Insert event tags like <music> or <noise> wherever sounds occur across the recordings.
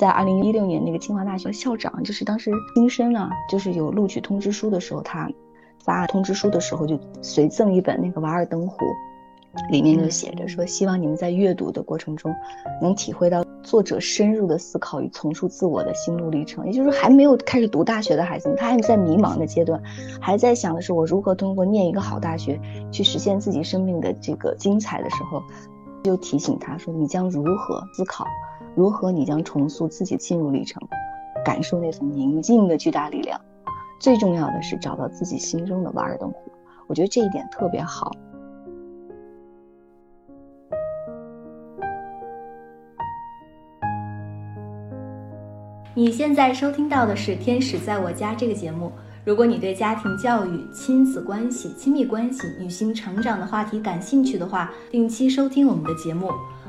在二零一六年那个清华大学校长，就是当时新生啊，就是有录取通知书的时候，他发通知书的时候就随赠一本那个《瓦尔登湖》，里面就写着说，希望你们在阅读的过程中能体会到作者深入的思考与重塑自我的心路历程。也就是还没有开始读大学的孩子们，他还在迷茫的阶段，还在想的是我如何通过念一个好大学去实现自己生命的这个精彩的时候，就提醒他说，你将如何思考？如何你将重塑自己进入历程，感受那份宁静的巨大力量？最重要的是找到自己心中的瓦尔登湖。我觉得这一点特别好。你现在收听到的是《天使在我家》这个节目。如果你对家庭教育、亲子关系、亲密关系、女性成长的话题感兴趣的话，定期收听我们的节目。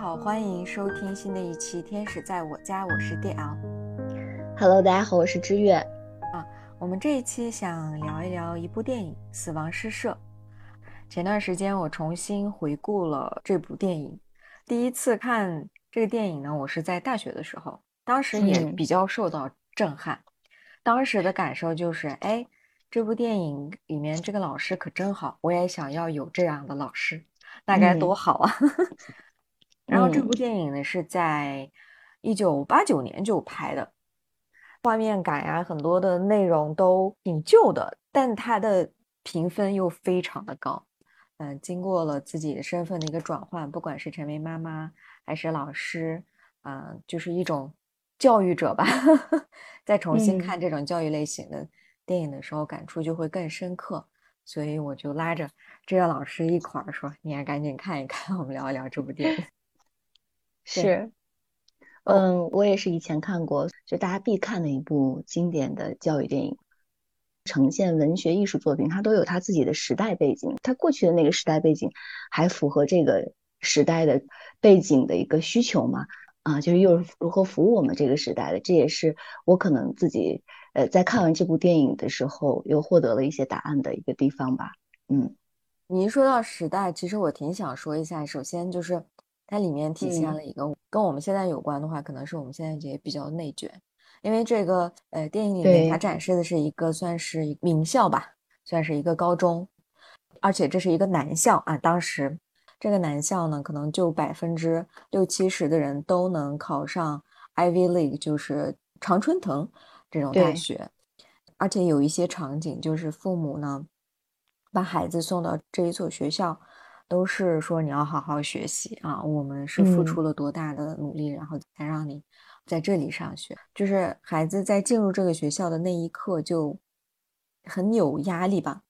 好，欢迎收听新的一期《天使在我家》，我是 D L。Hello，大家好，我是知月。啊，我们这一期想聊一聊一部电影《死亡诗社》。前段时间我重新回顾了这部电影，第一次看这个电影呢，我是在大学的时候，当时也比较受到震撼。当时的感受就是，哎，这部电影里面这个老师可真好，我也想要有这样的老师，那该多好啊！<laughs> 然后这部电影呢是在一九八九年就拍的，画面感呀，很多的内容都挺旧的，但它的评分又非常的高。嗯，经过了自己的身份的一个转换，不管是成为妈妈还是老师，嗯，就是一种教育者吧。<laughs> 再重新看这种教育类型的电影的时候，感触就会更深刻。所以我就拉着这个老师一块儿说：“你也赶紧看一看，我们聊一聊这部电影。”是，嗯，我也是以前看过，就大家必看的一部经典的教育电影，呈现文学艺术作品，它都有它自己的时代背景，它过去的那个时代背景还符合这个时代的背景的一个需求嘛？啊，就是又是如何服务我们这个时代的？这也是我可能自己呃在看完这部电影的时候又获得了一些答案的一个地方吧。嗯，你一说到时代，其实我挺想说一下，首先就是。它里面体现了一个跟我们现在有关的话，可能是我们现在也比较内卷，因为这个呃电影里面它展示的是一个算是名校吧，算是一个高中，而且这是一个男校啊。当时这个男校呢，可能就百分之六七十的人都能考上 Ivy League，就是常春藤这种大学，而且有一些场景就是父母呢把孩子送到这一所学校。都是说你要好好学习啊！我们是付出了多大的努力，然后才让你在这里上学。就是孩子在进入这个学校的那一刻就很有压力吧。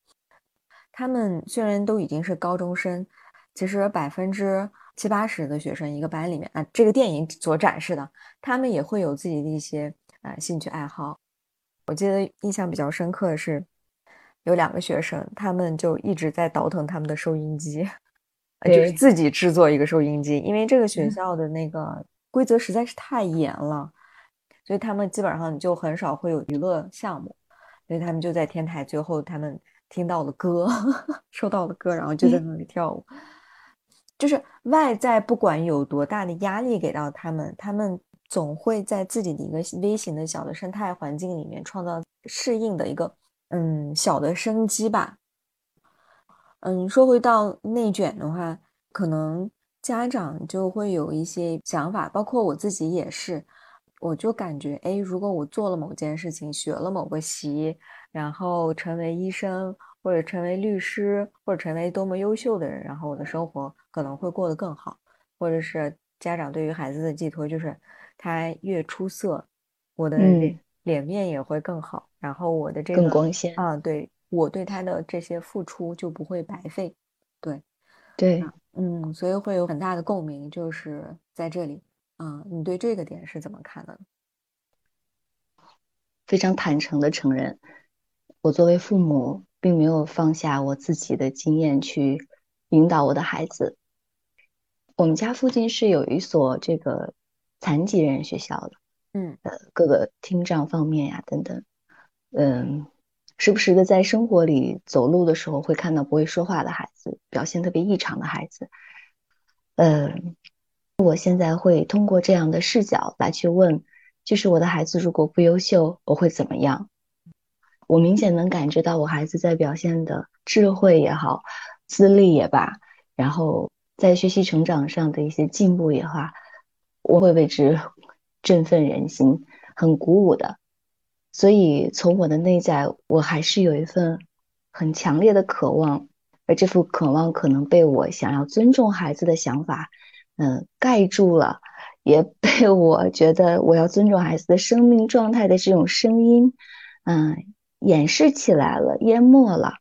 他们虽然都已经是高中生，其实百分之七八十的学生一个班里面啊，这个电影所展示的，他们也会有自己的一些呃兴趣爱好。我记得印象比较深刻的是，有两个学生，他们就一直在倒腾他们的收音机。就是自己制作一个收音机，因为这个学校的那个规则实在是太严了，所以他们基本上就很少会有娱乐项目，所以他们就在天台最后，他们听到了歌，<laughs> 收到了歌，然后就在那里跳舞。就是外在不管有多大的压力给到他们，他们总会在自己的一个微型的小的生态环境里面创造适应的一个嗯小的生机吧。嗯，说回到内卷的话，可能家长就会有一些想法，包括我自己也是。我就感觉，哎，如果我做了某件事情，学了某个习，然后成为医生，或者成为律师，或者成为多么优秀的人，然后我的生活可能会过得更好。或者是家长对于孩子的寄托，就是他越出色，我的脸面也会更好，然后我的这个更光鲜啊，对。我对他的这些付出就不会白费，对，对，嗯，所以会有很大的共鸣，就是在这里。嗯，你对这个点是怎么看的？非常坦诚的承认，我作为父母，并没有放下我自己的经验去引导我的孩子。我们家附近是有一所这个残疾人学校的，嗯，呃，各个听障方面呀等等，嗯，时不时的在生活里走路的时候会看到不会说话的孩子，表现特别异常的孩子，嗯。我现在会通过这样的视角来去问，就是我的孩子如果不优秀，我会怎么样？我明显能感知到我孩子在表现的智慧也好，资历也罢，然后在学习成长上的一些进步也好，我会为之振奋人心，很鼓舞的。所以从我的内在，我还是有一份很强烈的渴望，而这份渴望可能被我想要尊重孩子的想法。嗯，盖住了，也被我觉得我要尊重孩子的生命状态的这种声音，嗯，掩饰起来了，淹没了。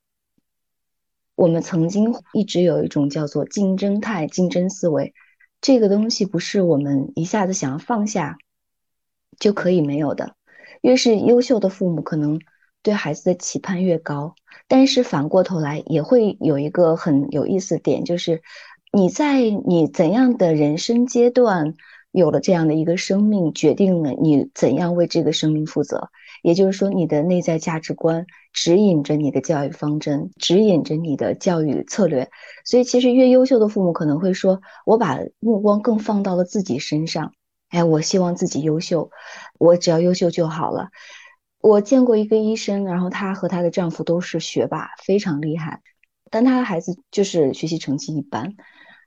我们曾经一直有一种叫做竞争态、竞争思维，这个东西不是我们一下子想要放下就可以没有的。越是优秀的父母，可能对孩子的期盼越高，但是反过头来也会有一个很有意思的点，就是。你在你怎样的人生阶段有了这样的一个生命，决定了你怎样为这个生命负责。也就是说，你的内在价值观指引着你的教育方针，指引着你的教育策略。所以，其实越优秀的父母可能会说：“我把目光更放到了自己身上。”哎，我希望自己优秀，我只要优秀就好了。我见过一个医生，然后她和她的丈夫都是学霸，非常厉害，但她的孩子就是学习成绩一般。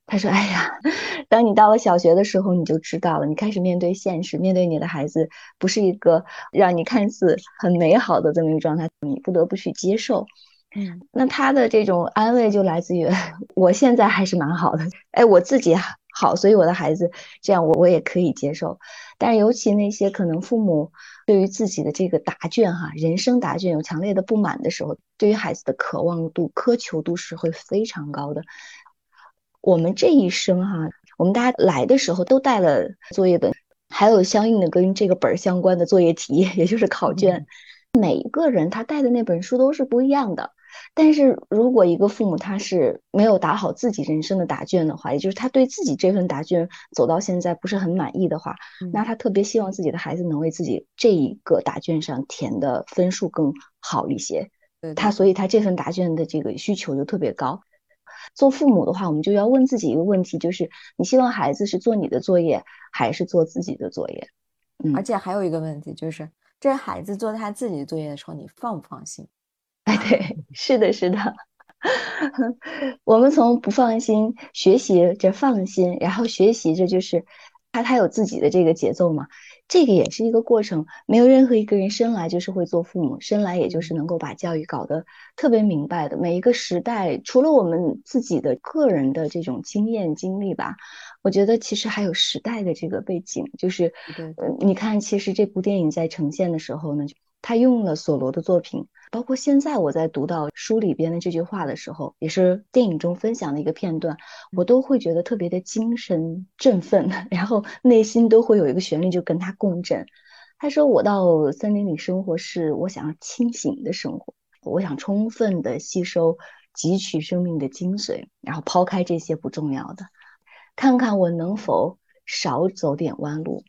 她说：“哎呀，<laughs> 当你到了小学的时候，你就知道了。你开始面对现实，面对你的孩子不是一个让你看似很美好的这么一个状态，你不得不去接受。嗯，那他的这种安慰就来自于 <laughs> 我现在还是蛮好的，哎，我自己好，所以我的孩子这样，我我也可以接受。但是尤其那些可能父母对于自己的这个答卷哈，人生答卷有强烈的不满的时候，对于孩子的渴望度、苛求度是会非常高的。”我们这一生哈，我们大家来的时候都带了作业本，还有相应的跟这个本儿相关的作业题，也就是考卷。每一个人他带的那本书都是不一样的。但是如果一个父母他是没有打好自己人生的答卷的话，也就是他对自己这份答卷走到现在不是很满意的话，那他特别希望自己的孩子能为自己这一个答卷上填的分数更好一些。他所以他这份答卷的这个需求就特别高。做父母的话，我们就要问自己一个问题，就是你希望孩子是做你的作业，还是做自己的作业？嗯，而且还有一个问题，就是这孩子做他自己的作业的时候，你放不放心？<laughs> 哎，对，是的，是的。<laughs> 我们从不放心学习着放心，然后学习着就是他他有自己的这个节奏嘛。这个也是一个过程，没有任何一个人生来就是会做父母，生来也就是能够把教育搞得特别明白的。每一个时代，除了我们自己的个人的这种经验经历吧，我觉得其实还有时代的这个背景。就是，呃，你看，其实这部电影在呈现的时候呢，他用了索罗的作品。包括现在我在读到书里边的这句话的时候，也是电影中分享的一个片段，我都会觉得特别的精神振奋，<laughs> 然后内心都会有一个旋律就跟他共振。他说：“我到森林里生活是我想要清醒的生活，我想充分的吸收、汲取生命的精髓，然后抛开这些不重要的，看看我能否少走点弯路，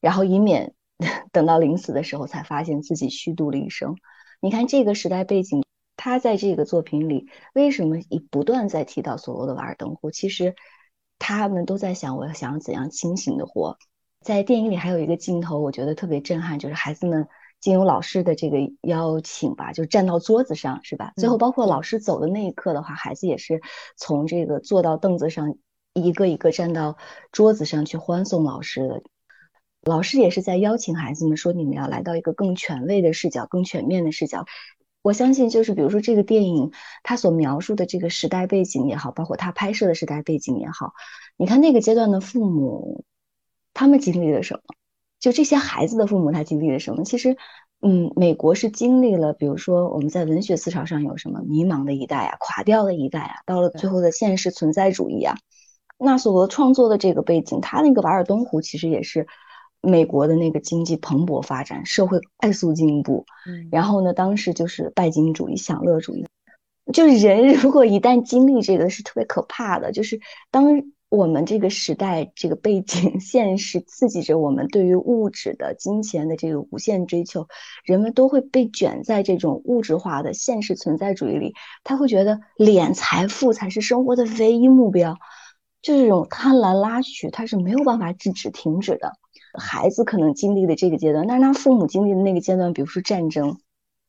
然后以免 <laughs> 等到临死的时候才发现自己虚度了一生。”你看这个时代背景，他在这个作品里为什么一不断在提到所罗的瓦尔登湖？其实他们都在想，我要想怎样清醒的活。在电影里还有一个镜头，我觉得特别震撼，就是孩子们经由老师的这个邀请吧，就站到桌子上，是吧？最后包括老师走的那一刻的话，孩子也是从这个坐到凳子上，一个一个站到桌子上去欢送老师的。老师也是在邀请孩子们说：“你们要来到一个更权威的视角、更全面的视角。”我相信，就是比如说这个电影，它所描述的这个时代背景也好，包括它拍摄的时代背景也好，你看那个阶段的父母，他们经历了什么？就这些孩子的父母，他经历了什么？其实，嗯，美国是经历了，比如说我们在文学思潮上有什么迷茫的一代啊，垮掉的一代啊，到了最后的现实存在主义啊。纳索罗创作的这个背景，他那个瓦尔登湖其实也是美国的那个经济蓬勃发展，社会快速进步。嗯，然后呢，当时就是拜金主义、享乐主义，就是人 <laughs> 如果一旦经历这个是特别可怕的，就是当。我们这个时代，这个背景、<laughs> 现实刺激着我们对于物质的、金钱的这个无限追求，人们都会被卷在这种物质化的现实存在主义里。他会觉得敛财富才是生活的唯一目标，就这种贪婪拉取，他是没有办法制止、停止的。孩子可能经历的这个阶段，但是他父母经历的那个阶段，比如说战争，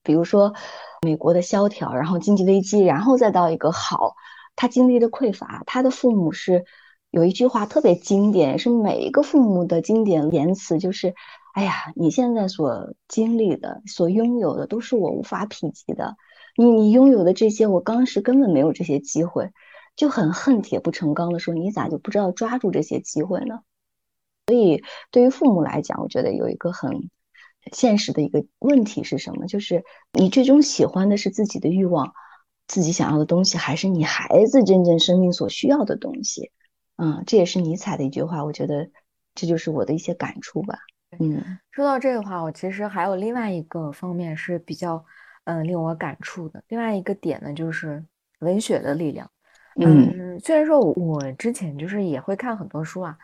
比如说美国的萧条，然后经济危机，然后再到一个好，他经历的匮乏，他的父母是。有一句话特别经典，是每一个父母的经典言辞，就是“哎呀，你现在所经历的、所拥有的，都是我无法匹及的。你你拥有的这些，我当时根本没有这些机会，就很恨铁不成钢的说，你咋就不知道抓住这些机会呢？”所以，对于父母来讲，我觉得有一个很现实的一个问题是什么？就是你最终喜欢的是自己的欲望、自己想要的东西，还是你孩子真正生命所需要的东西？嗯，这也是尼采的一句话，我觉得这就是我的一些感触吧。嗯，说到这个话，我其实还有另外一个方面是比较嗯令我感触的。另外一个点呢，就是文学的力量。嗯，虽然说我之前就是也会看很多书啊，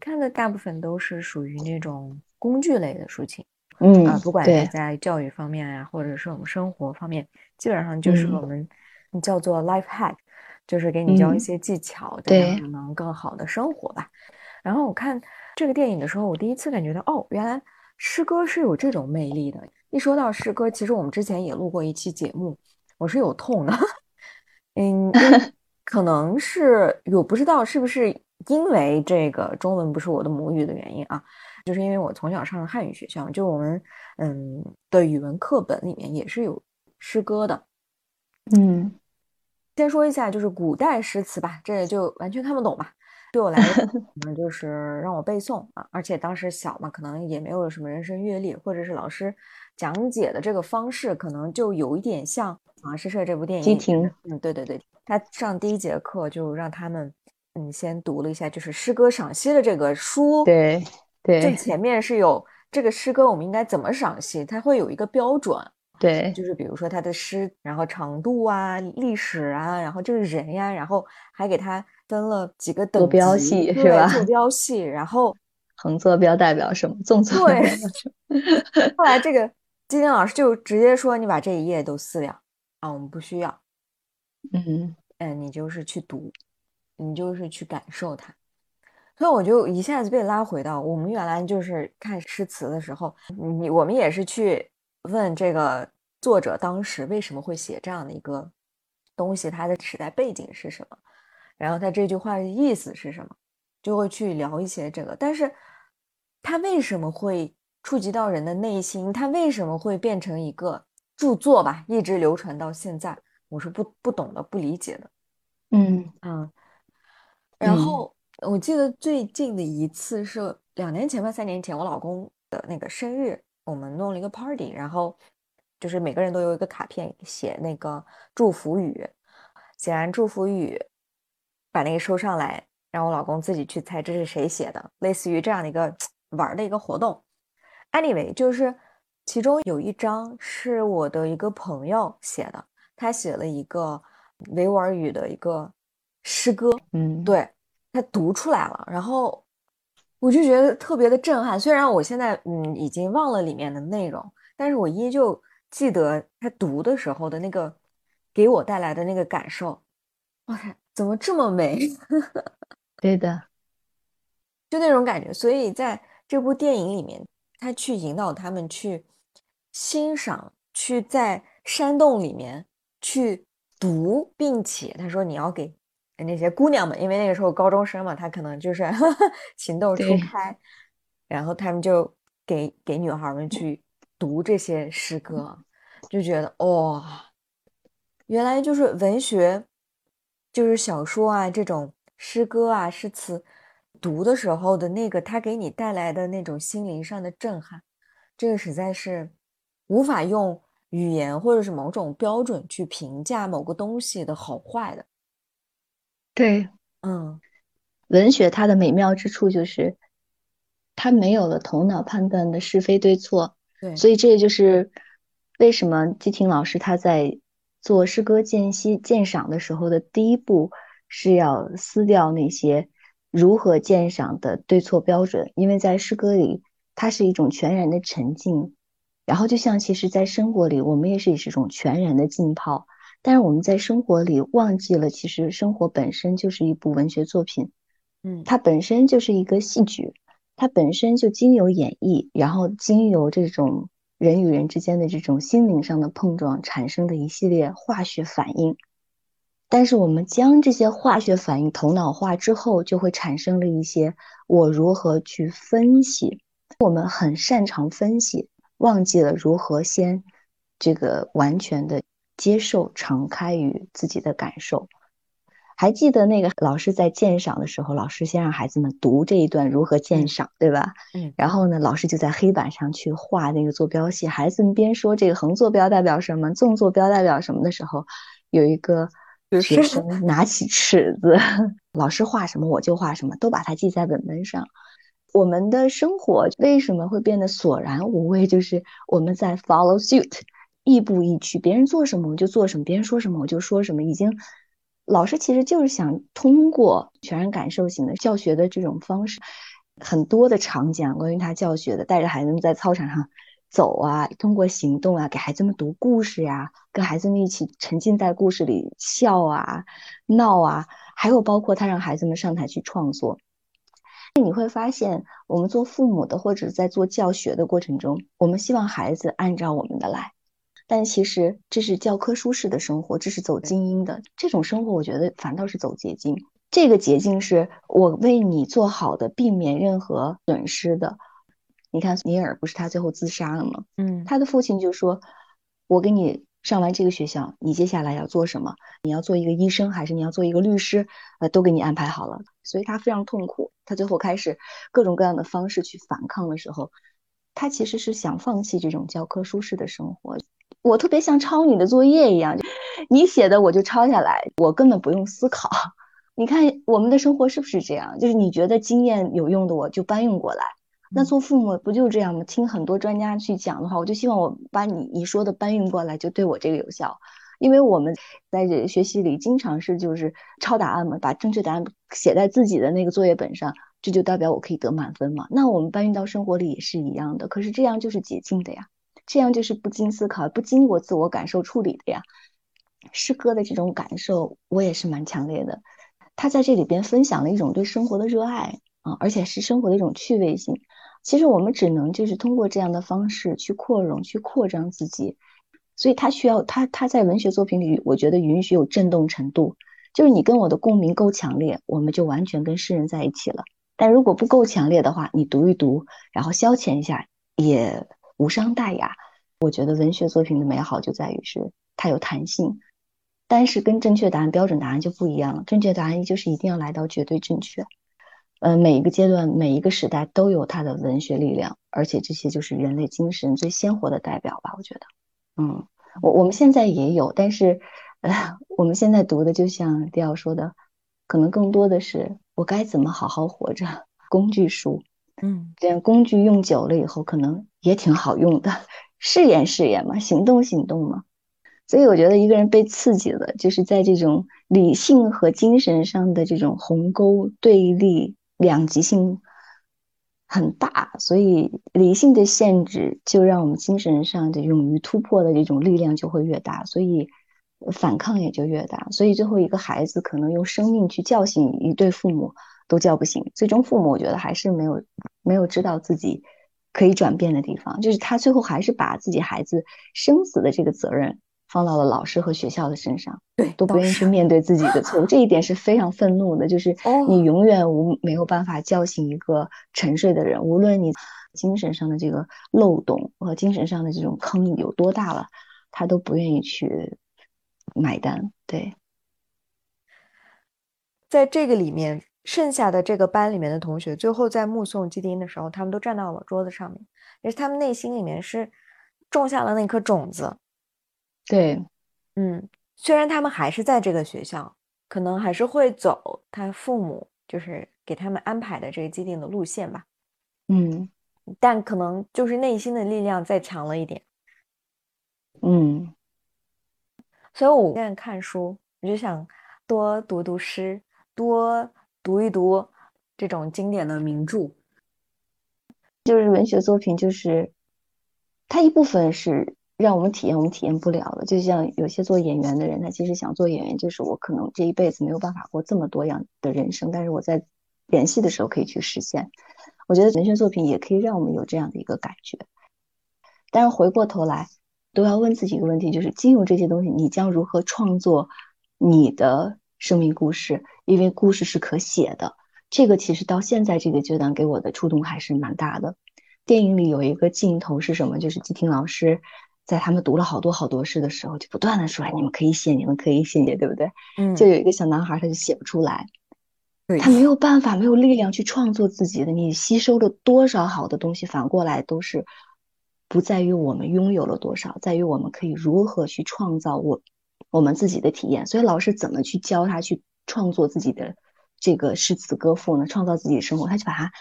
看的大部分都是属于那种工具类的抒情。嗯啊，不管是在教育方面呀，或者是我们生活方面，基本上就是我们叫做 life hack。就是给你教一些技巧，对，能更好的生活吧。然后我看这个电影的时候，我第一次感觉到，哦，原来诗歌是有这种魅力的。一说到诗歌，其实我们之前也录过一期节目，我是有痛的。<laughs> 嗯，<laughs> 可能是我不知道是不是因为这个中文不是我的母语的原因啊，就是因为我从小上的汉语学校，就我们嗯的语文课本里面也是有诗歌的，嗯。先说一下，就是古代诗词吧，这就完全看不懂吧。对我来说，<laughs> 可能就是让我背诵啊，而且当时小嘛，可能也没有什么人生阅历，或者是老师讲解的这个方式，可能就有一点像《啊诗社》这部电影。嗯，对对对，他上第一节课就让他们，嗯，先读了一下就是诗歌赏析的这个书。对对，最前面是有这个诗歌，我们应该怎么赏析，它会有一个标准。对，就是比如说他的诗，然后长度啊、历史啊，然后这个人呀，然后还给他分了几个等坐标系，是吧？坐标系，然后 <laughs> 横坐标代表什么？纵坐标代表什么？后来这个金金老师就直接说：“你把这一页都撕掉啊，我们不需要。”嗯嗯，你就是去读，你就是去感受它。所以我就一下子被拉回到我们原来就是看诗词的时候，你我们也是去。问这个作者当时为什么会写这样的一个东西，他的时代背景是什么？然后他这句话的意思是什么？就会去聊一些这个。但是，他为什么会触及到人的内心？他为什么会变成一个著作吧？一直流传到现在，我是不不懂的，不理解的。嗯嗯。然后我记得最近的一次是两年前吧，三年前，我老公的那个生日。我们弄了一个 party，然后就是每个人都有一个卡片，写那个祝福语，写完祝福语，把那个收上来，让我老公自己去猜这是谁写的，类似于这样的一个玩的一个活动。Anyway，就是其中有一张是我的一个朋友写的，他写了一个维吾尔语的一个诗歌，嗯，对他读出来了，然后。我就觉得特别的震撼，虽然我现在嗯已经忘了里面的内容，但是我依旧记得他读的时候的那个给我带来的那个感受。哇塞，怎么这么美？<laughs> 对的，就那种感觉。所以在这部电影里面，他去引导他们去欣赏，去在山洞里面去读，并且他说你要给。那些姑娘们，因为那个时候高中生嘛，她可能就是 <laughs> 情窦初开，然后他们就给给女孩们去读这些诗歌，就觉得哇，原来就是文学，就是小说啊这种诗歌啊诗词，读的时候的那个它给你带来的那种心灵上的震撼，这个实在是无法用语言或者是某种标准去评价某个东西的好坏的。对，嗯，文学它的美妙之处就是，它没有了头脑判断的是非对错。对，所以这也就是为什么季婷老师他在做诗歌鉴析鉴赏的时候的第一步是要撕掉那些如何鉴赏的对错标准，因为在诗歌里，它是一种全然的沉浸。然后就像其实，在生活里，我们也是一种全然的浸泡，但是我们在生活里忘记了，其实生活本身就是一部文学作品。嗯，它本身就是一个戏剧，它本身就经由演绎，然后经由这种人与人之间的这种心灵上的碰撞产生的一系列化学反应。但是我们将这些化学反应头脑化之后，就会产生了一些我如何去分析。我们很擅长分析，忘记了如何先这个完全的接受、敞开于自己的感受。还记得那个老师在鉴赏的时候，老师先让孩子们读这一段如何鉴赏，对吧？嗯。然后呢，老师就在黑板上去画那个坐标系。孩子们边说这个横坐标代表什么，纵坐标代表什么的时候，有一个学生拿起尺子，<laughs> 老师画什么我就画什么，都把它记在本本上。我们的生活为什么会变得索然无味？就是我们在 follow suit，亦步亦趋，别人做什么我就做什么，别人说什么我就说什么，已经。老师其实就是想通过全然感受型的教学的这种方式，很多的场景关于他教学的，带着孩子们在操场上走啊，通过行动啊，给孩子们读故事呀，跟孩子们一起沉浸在故事里笑啊、闹啊，还有包括他让孩子们上台去创作。那你会发现，我们做父母的或者在做教学的过程中，我们希望孩子按照我们的来。但其实这是教科书式的生活，这是走精英的这种生活，我觉得反倒是走捷径。这个捷径是我为你做好的，避免任何损失的。你看尼尔不是他最后自杀了吗？嗯，他的父亲就说：“我给你上完这个学校，你接下来要做什么？你要做一个医生，还是你要做一个律师？呃，都给你安排好了。”所以他非常痛苦。他最后开始各种各样的方式去反抗的时候，他其实是想放弃这种教科书式的生活。我特别像抄你的作业一样，你写的我就抄下来，我根本不用思考。<laughs> 你看我们的生活是不是这样？就是你觉得经验有用的，我就搬运过来。那做父母不就这样吗？听很多专家去讲的话，我就希望我把你你说的搬运过来，就对我这个有效。因为我们在这学习里经常是就是抄答案嘛，把正确答案写在自己的那个作业本上，这就代表我可以得满分嘛。那我们搬运到生活里也是一样的，可是这样就是捷径的呀。这样就是不经思考、不经过自我感受处理的呀。诗歌的这种感受，我也是蛮强烈的。他在这里边分享了一种对生活的热爱啊，而且是生活的一种趣味性。其实我们只能就是通过这样的方式去扩容、去扩张自己。所以他需要他他在文学作品里，我觉得允许有震动程度，就是你跟我的共鸣够强烈，我们就完全跟诗人在一起了。但如果不够强烈的话，你读一读，然后消遣一下也。无伤大雅，我觉得文学作品的美好就在于是它有弹性，但是跟正确答案、标准答案就不一样了。正确答案就是一定要来到绝对正确。呃，每一个阶段、每一个时代都有它的文学力量，而且这些就是人类精神最鲜活的代表吧。我觉得，嗯，我我们现在也有，但是呃，<laughs> 我们现在读的就像迪奥说的，可能更多的是我该怎么好好活着工具书。嗯，这样工具用久了以后，可能也挺好用的，试验试验嘛，行动行动嘛。所以我觉得一个人被刺激了，就是在这种理性和精神上的这种鸿沟对立、两极性很大，所以理性的限制就让我们精神上的勇于突破的这种力量就会越大，所以反抗也就越大。所以最后一个孩子可能用生命去叫醒一对父母。都叫不醒，最终父母我觉得还是没有没有知道自己可以转变的地方，就是他最后还是把自己孩子生死的这个责任放到了老师和学校的身上，对，都不愿意去面对自己的错误，这一点是非常愤怒的。就是你永远无没有办法叫醒一个沉睡的人，无论你精神上的这个漏洞和精神上的这种坑有多大了，他都不愿意去买单。对，在这个里面。剩下的这个班里面的同学，最后在目送基丁的时候，他们都站到了桌子上面，也是他们内心里面是种下了那颗种子。对，嗯，虽然他们还是在这个学校，可能还是会走，他父母就是给他们安排的这个既定的路线吧。嗯，但可能就是内心的力量再强了一点。嗯，所以我现在看书，我就想多读读诗，多读一读这种经典的名著。就是文学作品，就是它一部分是让我们体验我们体验不了的。就像有些做演员的人，他其实想做演员，就是我可能这一辈子没有办法过这么多样的人生，但是我在演戏的时候可以去实现。我觉得文学作品也可以让我们有这样的一个感觉。但是回过头来，都要问自己一个问题：就是经由这些东西，你将如何创作你的生命故事？因为故事是可写的。这个其实到现在这个阶段给我的触动还是蛮大的。电影里有一个镜头是什么？就是季婷老师在他们读了好多好多诗的时候，就不断的说：“你们可以写，你们可以写，对不对？”嗯。就有一个小男孩，他就写不出来，他没有办法，没有力量去创作自己的。你吸收了多少好的东西，反过来都是不在于我们拥有了多少，在于我们可以如何去创造我我们自己的体验。所以老师怎么去教他去创作自己的？这个诗词歌赋呢，创造自己的生活，他就把他，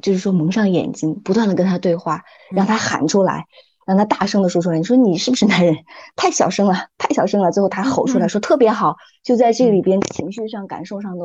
就是说蒙上眼睛，不断的跟他对话，让他喊出来，让他大声的说出来。你说你是不是男人？太小声了，太小声了。最后他吼出来说特别好，就在这里边情绪上、感受上的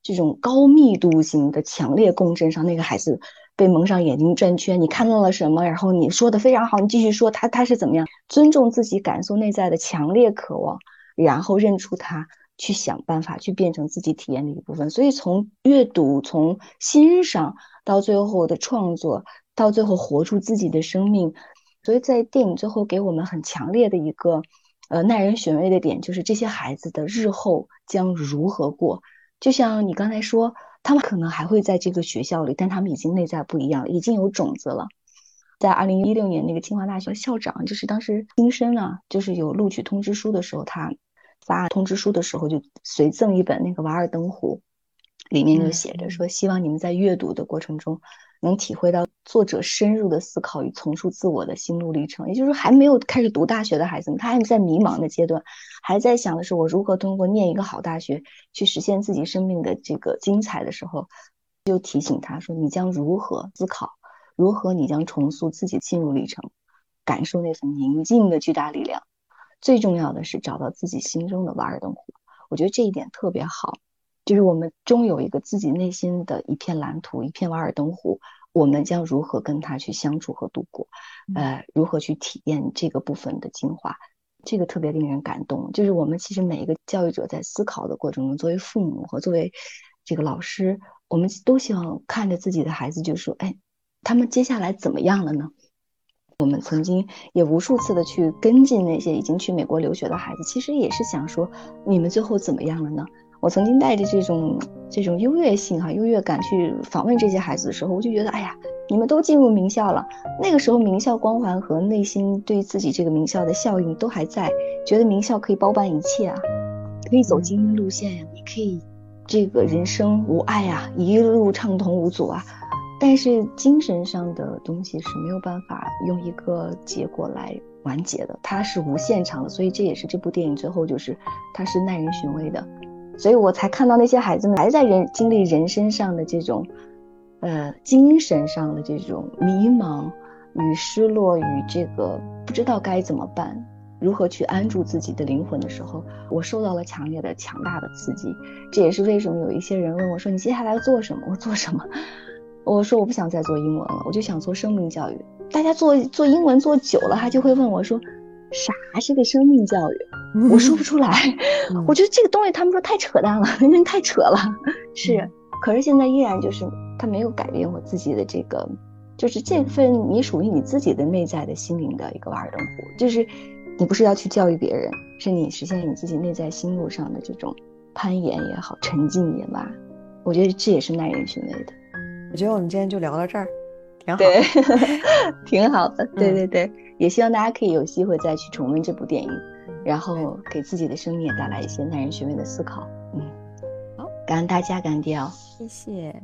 这种高密度型的强烈共振上，那个孩子被蒙上眼睛转圈。你看到了什么？然后你说的非常好，你继续说他他是怎么样？尊重自己感受内在的强烈渴望，然后认出他。去想办法去变成自己体验的一部分，所以从阅读、从欣赏到最后的创作，到最后活出自己的生命，所以在电影最后给我们很强烈的一个呃耐人寻味的点，就是这些孩子的日后将如何过。就像你刚才说，他们可能还会在这个学校里，但他们已经内在不一样，已经有种子了。在二零一六年那个清华大学校长，就是当时新生啊，就是有录取通知书的时候，他。发通知书的时候，就随赠一本那个《瓦尔登湖》，里面就写着说：“希望你们在阅读的过程中，能体会到作者深入的思考与重塑自我的心路历程。”也就是说，还没有开始读大学的孩子们，他还在迷茫的阶段，还在想的是我如何通过念一个好大学去实现自己生命的这个精彩的时候，就提醒他说：“你将如何思考？如何你将重塑自己进入历程，感受那份宁静的巨大力量？”最重要的是找到自己心中的瓦尔登湖，我觉得这一点特别好，就是我们终有一个自己内心的一片蓝图，一片瓦尔登湖，我们将如何跟他去相处和度过，呃，如何去体验这个部分的精华，这个特别令人感动。就是我们其实每一个教育者在思考的过程中，作为父母和作为这个老师，我们都希望看着自己的孩子，就说，哎，他们接下来怎么样了呢？我们曾经也无数次的去跟进那些已经去美国留学的孩子，其实也是想说，你们最后怎么样了呢？我曾经带着这种这种优越性哈优越感去访问这些孩子的时候，我就觉得，哎呀，你们都进入名校了，那个时候名校光环和内心对自己这个名校的效应都还在，觉得名校可以包办一切啊，可以走精英路线呀，你可以这个人生无碍呀，一路畅通无阻啊。但是精神上的东西是没有办法用一个结果来完结的，它是无限长的，所以这也是这部电影最后就是它是耐人寻味的，所以我才看到那些孩子们还在人经历人生上的这种，呃，精神上的这种迷茫与失落与这个不知道该怎么办，如何去安住自己的灵魂的时候，我受到了强烈的、强大的刺激。这也是为什么有一些人问我说：“你接下来要做什么？”我做什么？我说我不想再做英文了，我就想做生命教育。大家做做英文做久了，他就会问我说，啥是个生命教育？我说不出来。我觉得这个东西他们说太扯淡了，因为太扯了。是，可是现在依然就是他没有改变我自己的这个，就是这份你属于你自己的内在的心灵的一个瓦尔登湖，就是你不是要去教育别人，是你实现你自己内在心路上的这种攀岩也好，沉浸也罢，我觉得这也是耐人寻味的。我觉得我们今天就聊到这儿，挺好，对，<laughs> 挺好的，对对对，也希望大家可以有机会再去重温这部电影，然后给自己的生命也带来一些耐人寻味的思考。嗯，好，感恩大家，感恩迪奥，谢谢。